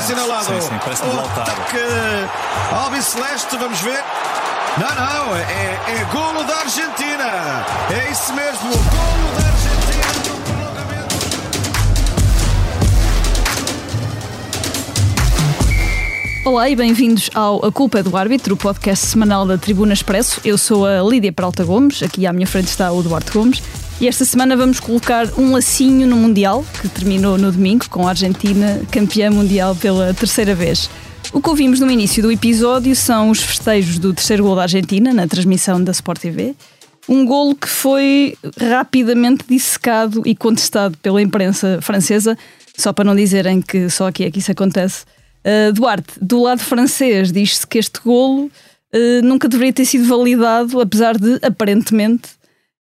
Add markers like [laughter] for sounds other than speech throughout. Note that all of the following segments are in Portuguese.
assinalado. Sim, sim, parece o Lautaro. ataque Albi Celeste, vamos ver. Não, não, é, é golo da Argentina. É isso mesmo, golo da Argentina. Olá e bem-vindos ao A Culpa é do Árbitro, o podcast semanal da Tribuna Expresso. Eu sou a Lídia Peralta Gomes, aqui à minha frente está o Duarte Gomes. E esta semana vamos colocar um lacinho no Mundial, que terminou no domingo com a Argentina campeã mundial pela terceira vez. O que ouvimos no início do episódio são os festejos do terceiro gol da Argentina na transmissão da Sport TV. Um golo que foi rapidamente dissecado e contestado pela imprensa francesa, só para não dizerem que só aqui é que isso acontece. Uh, Duarte, do lado francês, diz-se que este golo uh, nunca deveria ter sido validado, apesar de, aparentemente,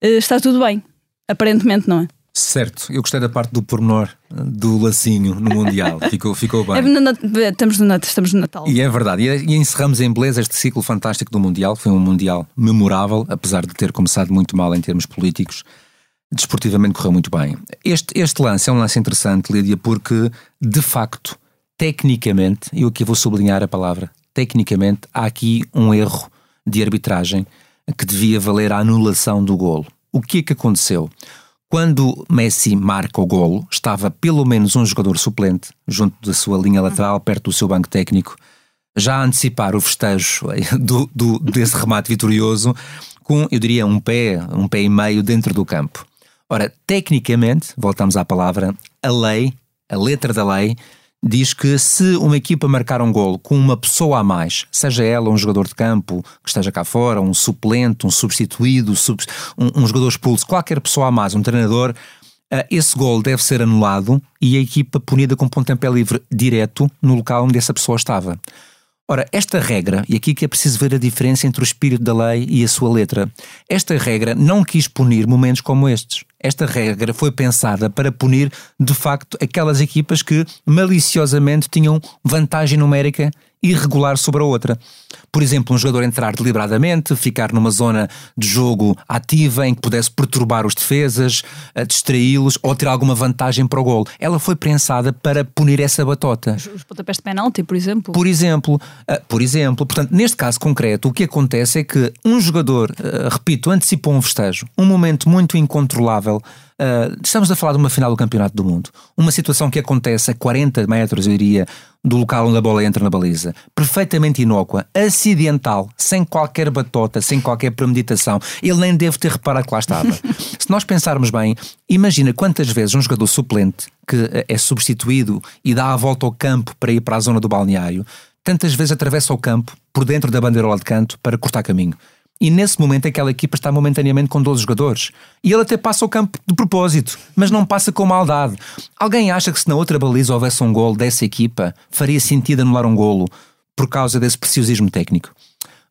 uh, estar tudo bem. Aparentemente, não é? Certo, eu gostei da parte do pormenor do lacinho no Mundial. [laughs] ficou, ficou bem. É no Nat- estamos, no, estamos no Natal. E é verdade. E, e encerramos em beleza este ciclo fantástico do Mundial. Foi um Mundial memorável, apesar de ter começado muito mal em termos políticos. Desportivamente correu muito bem. Este, este lance é um lance interessante, Lídia, porque, de facto, tecnicamente, e eu aqui vou sublinhar a palavra, tecnicamente, há aqui um erro de arbitragem que devia valer a anulação do golo. O que é que aconteceu? Quando Messi marca o golo, estava pelo menos um jogador suplente junto da sua linha lateral, perto do seu banco técnico, já a antecipar o festejo do, do- desse remate vitorioso com, eu diria, um pé, um pé e meio dentro do campo. Ora, tecnicamente, voltamos à palavra, a lei, a letra da lei, diz que se uma equipa marcar um golo com uma pessoa a mais, seja ela um jogador de campo que esteja cá fora, um suplente, um substituído, sub- um, um jogador expulso, qualquer pessoa a mais, um treinador, ah, esse gol deve ser anulado e a equipa punida com pontapé livre direto no local onde essa pessoa estava. Ora, esta regra, e aqui que é preciso ver a diferença entre o espírito da lei e a sua letra, esta regra não quis punir momentos como estes. Esta regra foi pensada para punir, de facto, aquelas equipas que maliciosamente tinham vantagem numérica irregular sobre a outra. Por exemplo, um jogador entrar deliberadamente, ficar numa zona de jogo ativa em que pudesse perturbar os defesas, distraí-los ou ter alguma vantagem para o golo. Ela foi pensada para punir essa batota. Os pontapés de penalti, por exemplo. Por exemplo, ah, por exemplo, portanto, neste caso concreto, o que acontece é que um jogador, ah, repito, antecipou um festejo, um momento muito incontrolável. Ah, estamos a falar de uma final do Campeonato do Mundo, uma situação que acontece a 40 metros, eu diria, do local onde a bola entra na baliza, perfeitamente inócua, acidental, sem qualquer batota, sem qualquer premeditação. Ele nem deve ter reparado que lá estava. [laughs] Se nós pensarmos bem, imagina quantas vezes um jogador suplente que eh, é substituído e dá a volta ao campo para ir para a zona do balneário, tantas vezes atravessa o campo por dentro da bandeirola de canto para cortar caminho. E nesse momento aquela equipa está momentaneamente com 12 jogadores. E ele até passa o campo de propósito, mas não passa com maldade. Alguém acha que se na outra baliza houvesse um golo dessa equipa, faria sentido anular um golo por causa desse preciosismo técnico?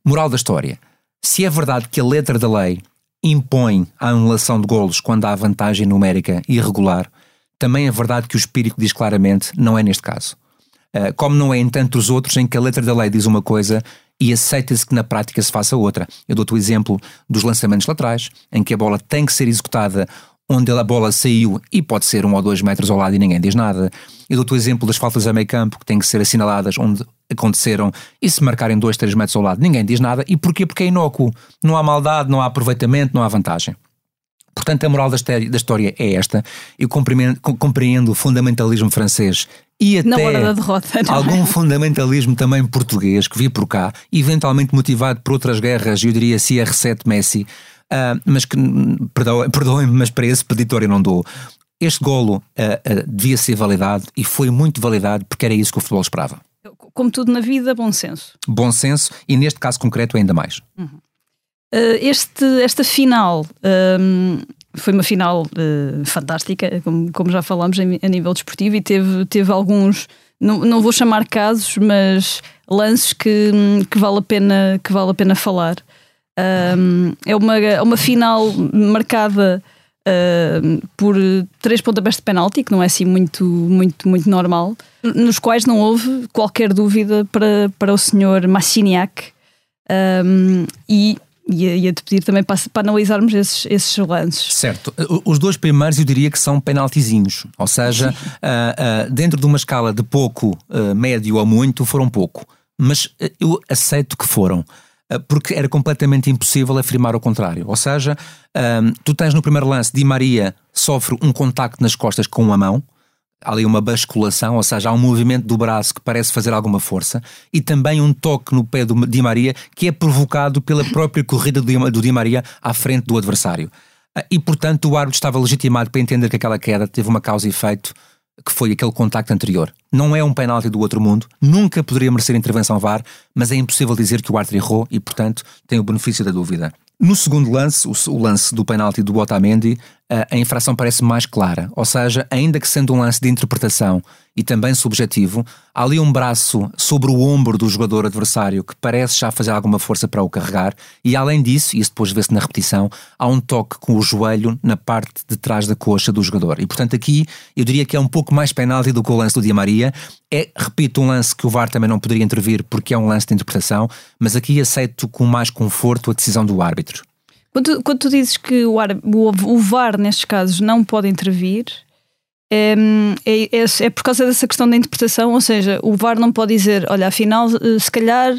Moral da história. Se é verdade que a letra da lei impõe a anulação de golos quando há vantagem numérica irregular, também é verdade que o espírito diz claramente não é neste caso. Uh, como não é em tantos outros em que a letra da lei diz uma coisa e aceita-se que na prática se faça outra. Eu dou-te o exemplo dos lançamentos laterais, em que a bola tem que ser executada onde a bola saiu e pode ser um ou dois metros ao lado e ninguém diz nada. Eu dou-te o exemplo das faltas a meio campo, que têm que ser assinaladas onde aconteceram e se marcarem dois, três metros ao lado ninguém diz nada. E porquê? Porque é inócuo. Não há maldade, não há aproveitamento, não há vantagem. Portanto, a moral da história, é esta. Eu compreendo, co- compreendo o fundamentalismo francês e até Na hora da derrota, é? algum fundamentalismo também português que vi por cá, eventualmente motivado por outras guerras, eu diria CR7 Messi, ah, mas que, perdoem- perdoem-me, mas para esse peditório não dou. Este golo ah, ah, devia ser validado e foi muito validado porque era isso que o futebol esperava. Como tudo na vida, bom senso. Bom senso e neste caso concreto ainda mais. Uh, este, esta final um, foi uma final uh, fantástica, como, como já falámos a nível desportivo, e teve, teve alguns, não, não vou chamar casos, mas lances que, que, vale, a pena, que vale a pena falar. Um, é uma, é uma final marcada uh, por três pontapés de penalti, que não é assim muito, muito, muito normal, nos quais não houve qualquer dúvida para, para o senhor Massiniak. Um, e ia, te pedir também para, para analisarmos esses, esses lances. Certo. Os dois primeiros eu diria que são penaltizinhos, ou seja, uh, uh, dentro de uma escala de pouco, uh, médio ou muito, foram pouco. Mas eu aceito que foram porque era completamente impossível afirmar o contrário. Ou seja, um, tu tens no primeiro lance Di Maria sofre um contacto nas costas com a mão, há ali uma basculação, ou seja, há um movimento do braço que parece fazer alguma força, e também um toque no pé do Di Maria que é provocado pela própria corrida do Di Maria à frente do adversário. Ah, e, portanto, o árbitro estava legitimado para entender que aquela queda teve uma causa e efeito que foi aquele contacto anterior. Não é um penalti do outro mundo, nunca poderia merecer intervenção VAR, mas é impossível dizer que o árbitro errou e, portanto, tem o benefício da dúvida. No segundo lance, o, lance do penalti do Otamendi, a infração parece mais clara. Ou seja, ainda que sendo um lance de interpretação e também subjetivo, há ali um braço sobre o ombro do jogador adversário que parece já fazer alguma força para o carregar, e além disso, e isso depois vê-se na repetição, há um toque com o joelho na parte de trás da coxa do jogador. E portanto, aqui eu diria que é um pouco mais penalti do que o lance do Di Maria. É, repito, um lance que o VAR também não poderia intervir porque é um lance de interpretação, mas aqui aceito com mais conforto a decisão do árbitro. Quando, quando tu dizes que o, o, o VAR, nestes casos, não pode intervir, é, é, é, é, por causa dessa questão da interpretação, ou seja, o VAR não pode dizer, olha, afinal, eh, se calhar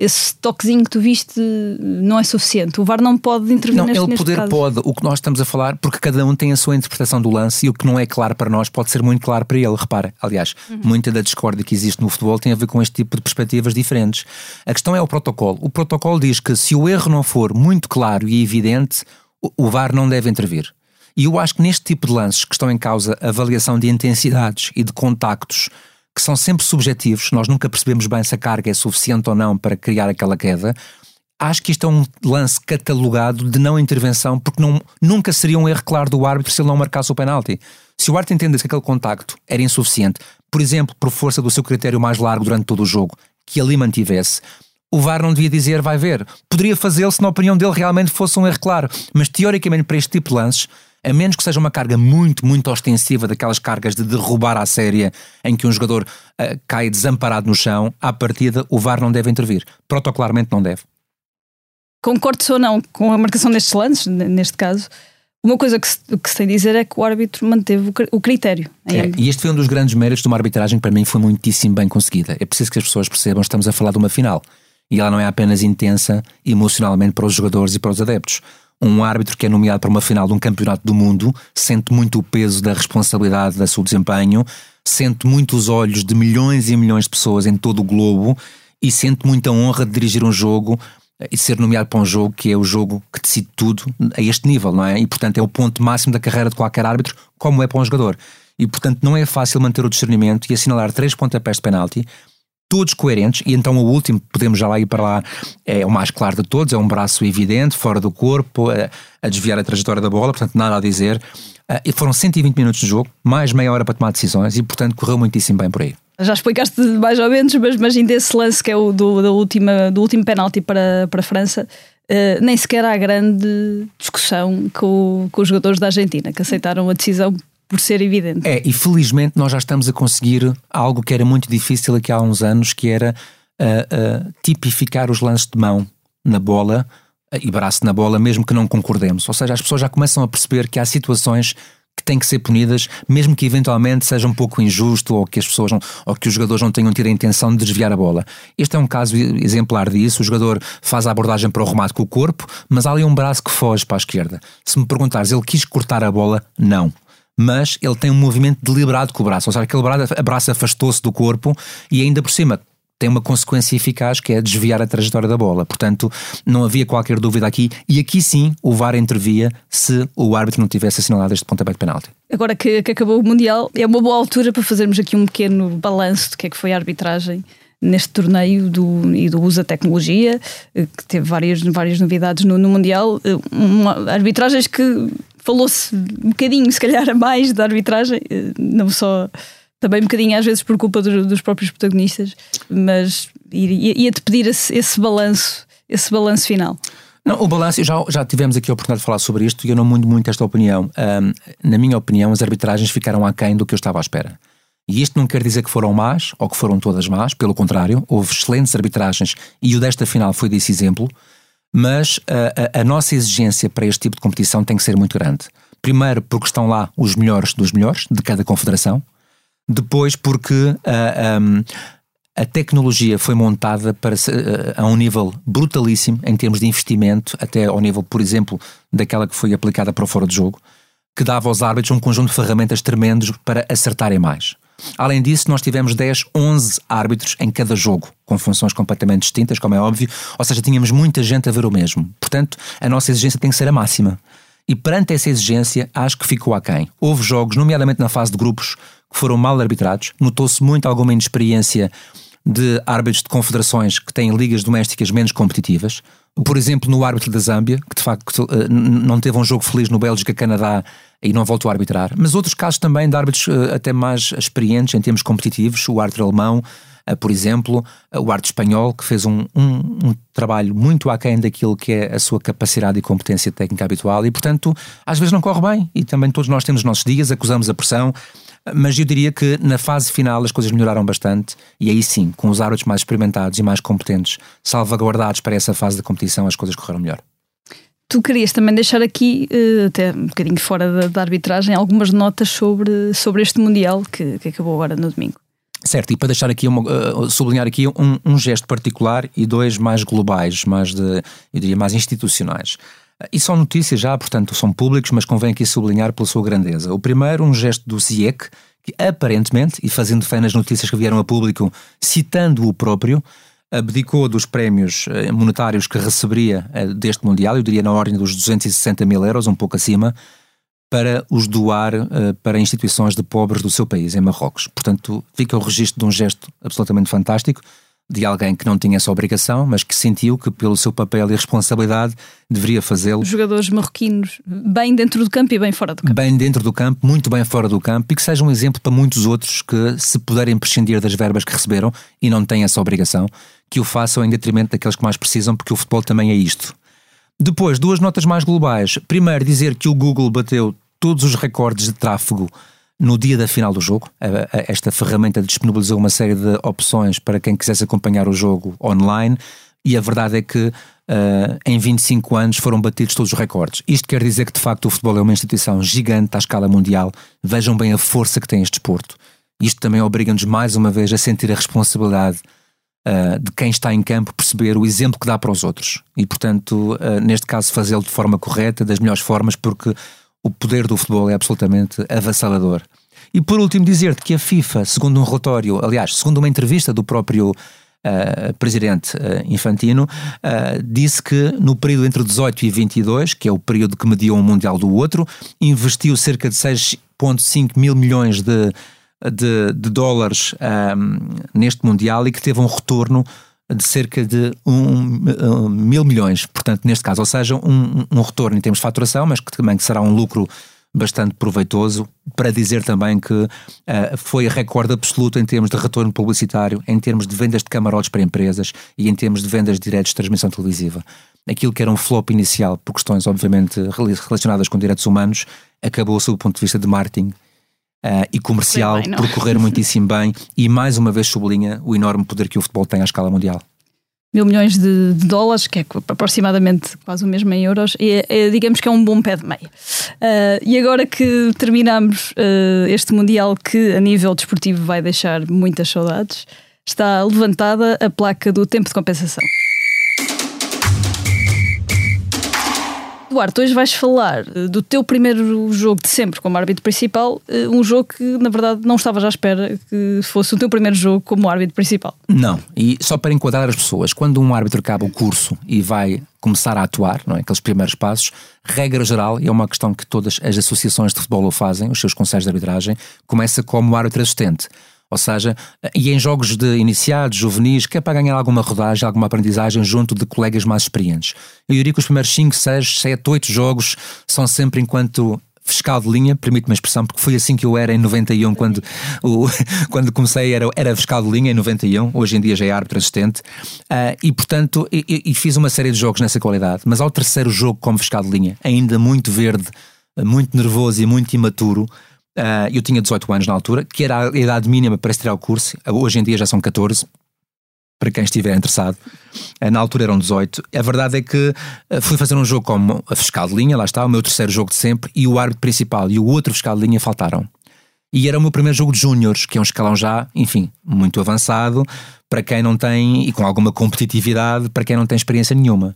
esse toquezinho que tu viste não é suficiente. O VAR não pode intervir não, neste, ele poder caso. pode. O que nós estamos a falar, porque cada um tem a sua interpretação do lance e o que não é claro para nós pode ser muito claro para ele. Repara, aliás, uhum. muita da discórdia que existe no futebol tem a ver com este tipo de perspectivas diferentes. A questão é o protocolo. O protocolo diz que se o erro não for muito claro e evidente, o VAR não deve intervir. E eu acho que neste tipo de lances que estão em causa avaliação de intensidades e de contactos que são sempre subjetivos, nós nunca percebemos bem se a carga é suficiente ou não para criar aquela queda. Acho que isto é um lance catalogado de não intervenção, porque não, nunca seria um erro claro do árbitro se ele não marcasse o penalti. Se o árbitro entendesse que aquele contacto era insuficiente, por exemplo, por força do seu critério mais largo durante todo o jogo, que ali mantivesse, o VAR não devia dizer vai ver. Poderia fazê-lo se na opinião dele realmente fosse um erro claro, mas teoricamente para este tipo de lances a menos que seja uma carga muito, muito ostensiva, daquelas cargas de derrubar a séria, em que um jogador uh, cai desamparado no chão, à partida o VAR não deve intervir. Protocolarmente não deve. Concordo ou não com a marcação destes lances, neste caso. Uma coisa que se, que se tem a dizer é que o árbitro manteve o critério. É, e este foi um dos grandes méritos de uma arbitragem que para mim foi muitíssimo bem conseguida. É preciso que as pessoas percebam que estamos a falar de uma final. E ela não é apenas intensa emocionalmente para os jogadores e para os adeptos um árbitro que é nomeado para uma final de um campeonato do mundo sente muito o peso da responsabilidade do seu desempenho, sente muito os olhos de milhões e milhões de pessoas em todo o globo e sente muita honra de dirigir um jogo e ser nomeado para um jogo que é o jogo que decide tudo a este nível, não é? E portanto é o ponto máximo da carreira de qualquer árbitro, como é para um jogador. E portanto não é fácil manter o discernimento e assinalar três pontapés de penalti todos coerentes, e então o último, podemos já lá ir para lá, é o mais claro de todos, é um braço evidente, fora do corpo, a, a desviar a trajetória da bola, portanto nada a dizer. Uh, e foram 120 minutos de jogo, mais meia hora para tomar decisões e portanto correu muitíssimo bem por aí. Já explicaste mais ou menos, mas, mas ainda esse lance que é o do, da última, do último penalti para, para a França, uh, nem sequer há grande discussão com, com os jogadores da Argentina, que aceitaram a decisão por ser evidente. É, e felizmente nós já estamos a conseguir algo que era muito difícil aqui há uns anos, que era uh, uh, tipificar os lances de mão na bola uh, e braço na bola, mesmo que não concordemos. Ou seja, as pessoas já começam a perceber que há situações que têm que ser punidas, mesmo que eventualmente seja um pouco injusto ou que as pessoas não, ou que os jogadores não tenham tido a intenção de desviar a bola. Este é um caso exemplar disso. O jogador faz a abordagem para o remate com o corpo, mas há ali um braço que foge para a esquerda. Se me perguntares, ele quis cortar a bola? Não mas ele tem um movimento deliberado com o braço, ou seja, aquele braço afastou-se do corpo e ainda por cima tem uma consequência eficaz que é desviar a trajetória da bola. Portanto, não havia qualquer dúvida aqui. E aqui sim o VAR intervia se o árbitro não tivesse assinalado este pontapé de penalti. Agora que, que, acabou o Mundial, é uma boa altura para fazermos aqui um pequeno balanço do que é que foi a arbitragem neste torneio do, e do uso da tecnologia, eh, que teve várias, várias novidades no, no Mundial. Eh, uma, arbitragens que falou-se um bocadinho, se calhar, a mais da arbitragem, eh, não só. Também um bocadinho às vezes por culpa dos, próprios protagonistas, mas ia-te pedir esse, esse balanço, esse balanço final. Não, o balanço, já, já tivemos aqui a oportunidade de falar sobre isto e eu não mudo muito esta opinião. Um, na minha opinião, as arbitragens ficaram aquém do que eu estava à espera. E isto não quer dizer que foram más ou que foram todas más, pelo contrário, houve excelentes arbitragens e o desta final foi desse exemplo. mas a, a, a, nossa exigência para este tipo de competição tem que ser muito grande. Primeiro, porque estão lá os melhores dos melhores de cada confederação. Depois, porque a, a, a tecnologia foi montada para, a, a um nível brutalíssimo em termos de investimento, até ao nível, por exemplo, daquela que foi aplicada para o fora de jogo, que dava aos árbitros um conjunto de ferramentas tremendos para acertarem mais. Além disso, nós tivemos 10, 11 árbitros em cada jogo, com funções completamente distintas, como é óbvio, ou seja, tínhamos muita gente a ver o mesmo. Portanto, a nossa exigência tem que ser a máxima. E perante essa exigência, acho que ficou aquém. Houve jogos, nomeadamente na fase de grupos, que foram mal arbitrados. Notou-se muito alguma inexperiência de árbitros de confederações que têm ligas domésticas menos competitivas. Por exemplo, no árbitro da Zâmbia, que de facto eh, não teve um jogo feliz no Bélgica-Canadá e não voltou a arbitrar. Mas outros casos também de árbitros eh, até mais experientes em termos competitivos, o árbitro alemão, eh, por exemplo, o árbitro espanhol, que fez um, um, um, trabalho muito aquém daquilo que é a sua capacidade e competência técnica habitual e, portanto, às vezes não corre bem e também todos nós temos os nossos dias, acusamos a pressão, mas eu diria que na fase final as coisas melhoraram bastante e aí sim, com os árbitros mais experimentados e mais competentes, salvaguardados para essa fase da competição, as coisas correram melhor. Tu querias também deixar aqui, eh, até um bocadinho fora da, da arbitragem, algumas notas sobre, sobre este Mundial que, que acabou agora no domingo. Certo, e para deixar aqui uma, uh, sublinhar aqui um, um, gesto particular e dois mais globais, mais de, eu diria, mais institucionais. E são notícias já, portanto, são públicos, mas convém aqui sublinhar pela sua grandeza. O primeiro, um gesto do CIEC, que aparentemente, e fazendo fé nas notícias que vieram a público, citando o próprio, abdicou dos prémios eh, monetários que receberia eh, deste Mundial, eu diria na ordem dos 260 mil euros, um pouco acima, para os doar uh, para instituições de pobres do seu país, em Marrocos. Portanto, fica o registro de um gesto absolutamente fantástico de alguém que não tinha essa obrigação, mas que sentiu que, pelo seu papel e responsabilidade, deveria fazê-lo. Jogadores marroquinos, bem dentro do campo e bem fora do campo. Bem dentro do campo, muito bem fora do campo, e que seja um exemplo para muitos outros que, se puderem prescindir das verbas que receberam e não têm essa obrigação, que o façam em detrimento daqueles que mais precisam, porque o futebol também é isto. Depois, duas notas mais globais. Primeiro, dizer que o Google bateu todos os recordes de tráfego no dia da final do jogo. Esta ferramenta disponibilizou uma série de opções para quem quisesse acompanhar o jogo online e a verdade é que uh, em 25 anos foram batidos todos os recordes. Isto quer dizer que de facto o futebol é uma instituição gigante à escala mundial. Vejam bem a força que tem este desporto. Isto também obriga-nos mais uma vez a sentir a responsabilidade uh, de quem está em campo perceber o exemplo que dá para os outros. E portanto, uh, neste caso, fazê-lo de forma correta, das melhores formas, porque o poder do futebol é absolutamente avassalador. E por último, dizer-te que a FIFA, segundo um relatório, aliás, segundo uma entrevista do próprio uh, presidente uh, Infantino, uh, disse que no período entre 18 e 22, que é o período que mediu um Mundial do outro, investiu cerca de 6,5 mil milhões de, de, de dólares um, neste Mundial e que teve um retorno de cerca de um, um, mil milhões, portanto, neste caso, ou seja, um, um, retorno em termos de faturação, mas que também será um lucro bastante proveitoso, para dizer também que uh, foi recorde absoluto em termos de retorno publicitário, em termos de vendas de camarotes para empresas e em termos de vendas de direitos de transmissão televisiva. Aquilo que era um flop inicial, por questões obviamente relacionadas com direitos humanos, acabou sob o ponto de vista de marketing uh, e comercial bem, por correr muitíssimo bem e mais uma vez sublinha o enorme poder que o futebol tem à escala mundial. Mil milhões de, de dólares, que é aproximadamente quase o mesmo em euros, e é, é, digamos que é um bom pé de meia. Uh, e agora que terminamos uh, este Mundial, que a nível desportivo vai deixar muitas saudades, está levantada a placa do tempo de compensação. Duarte, hoje vais falar eh, do teu primeiro jogo de sempre como árbitro principal, eh, um jogo que na verdade não estavas à espera que fosse o teu primeiro jogo como árbitro principal. Não, e só para enquadrar as pessoas, quando um árbitro acaba o curso e vai começar a atuar, não é? aqueles primeiros passos, regra geral, e é uma questão que todas as associações de futebol o fazem, os seus conselhos de arbitragem, começa como árbitro assistente. Ou seja, e em jogos de iniciados, juvenis, que é para ganhar alguma rodagem, alguma aprendizagem junto de colegas mais experientes. Eu diria que os primeiros 5, 6, 7, 8 jogos são sempre enquanto fiscal de linha, permite-me a expressão, porque foi assim que eu era em 91, quando, o, [laughs] quando comecei, era, era fiscal de linha em 91, hoje em dia já é árbitro assistente, uh, e portanto, e, e, fiz uma série de jogos nessa qualidade, mas ao terceiro jogo como fiscal de linha, ainda muito verde, muito nervoso e muito imaturo, Uh, eu tinha 18 anos na altura, que era a idade mínima para estrear o curso, hoje em dia já são 14. para quem estiver interessado. Na altura eram 18. A verdade é que fui fazer um jogo como a fiscal de linha, lá está, o meu terceiro jogo de sempre, e o árbitro principal e o outro fiscal de linha faltaram. E era o meu primeiro jogo de júniores, que é um escalão já, enfim, muito avançado, para quem não tem, e com alguma competitividade, para quem não tem experiência nenhuma.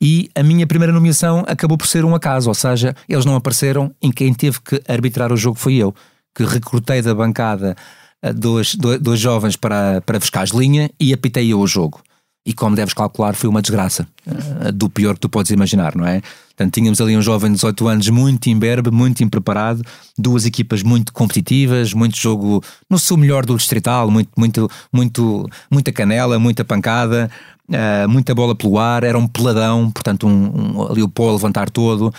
E a minha primeira nomeação acabou por ser um acaso, ou seja, eles não apareceram, em quem teve que arbitrar o jogo foi eu, que recrutei da bancada eh, dois, dois, dois jovens para, para fiscais de linha e apitei eu o jogo. E como deves calcular, foi uma desgraça, uh, do pior que tu podes imaginar, não é? Portanto, tínhamos ali um jovem de 18 anos muito imberbe, muito impreparado, duas equipas muito competitivas, muito jogo no seu melhor do distrital, muito, muito, muito, muita canela, muita pancada, uh, muita bola pelo ar, era um peladão, portanto, um, um, ali o pó a levantar todo.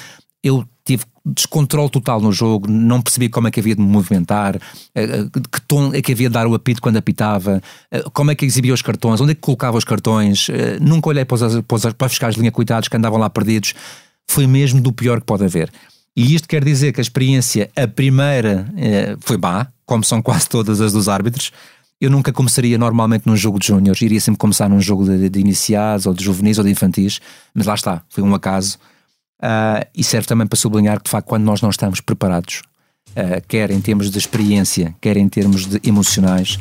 Eu tive descontrole total no jogo, não percebi como é que havia de me movimentar, eh, eh, que tom é que havia de dar o apito quando apitava, como é que exibia os cartões, onde é que colocava os cartões, nunca olhei para os, para os, para fiscais de linha coitados que andavam lá perdidos, foi mesmo do pior que pode haver. E isto quer dizer que a experiência, a primeira, foi má, como são quase todas as dos árbitros, eu nunca começaria normalmente num jogo de júniores, iria sempre começar num jogo de, de, iniciados, ou de juvenis, ou de infantis, mas lá está, foi um acaso. Uh, e serve também para sublinhar que, de facto, quando nós não estamos preparados, uh, quer em termos de experiência, quer em termos de emocionais,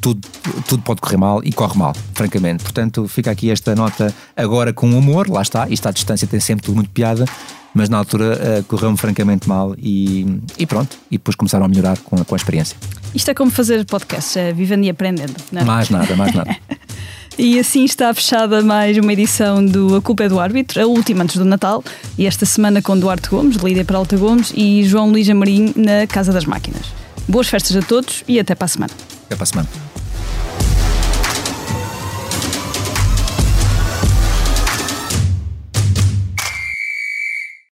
tudo, tudo pode correr mal e corre mal, francamente. Portanto, fica aqui esta nota agora com humor, lá está, isto à distância tem sempre tudo muito piada, mas na altura uh, correu-me francamente mal e, e, pronto, e depois começaram a melhorar com com a experiência. Isto é como fazer podcast, é vivendo e aprendendo, não é? Mais nada, mais nada. [laughs] E assim está fechada mais uma edição do A Culpa é do Árbitro, a última antes do Natal, e esta semana com Duarte Gomes, Lídia Peralta Gomes e João Luís Amarim na Casa das Máquinas. Boas festas a todos e até para a semana. Até para a semana.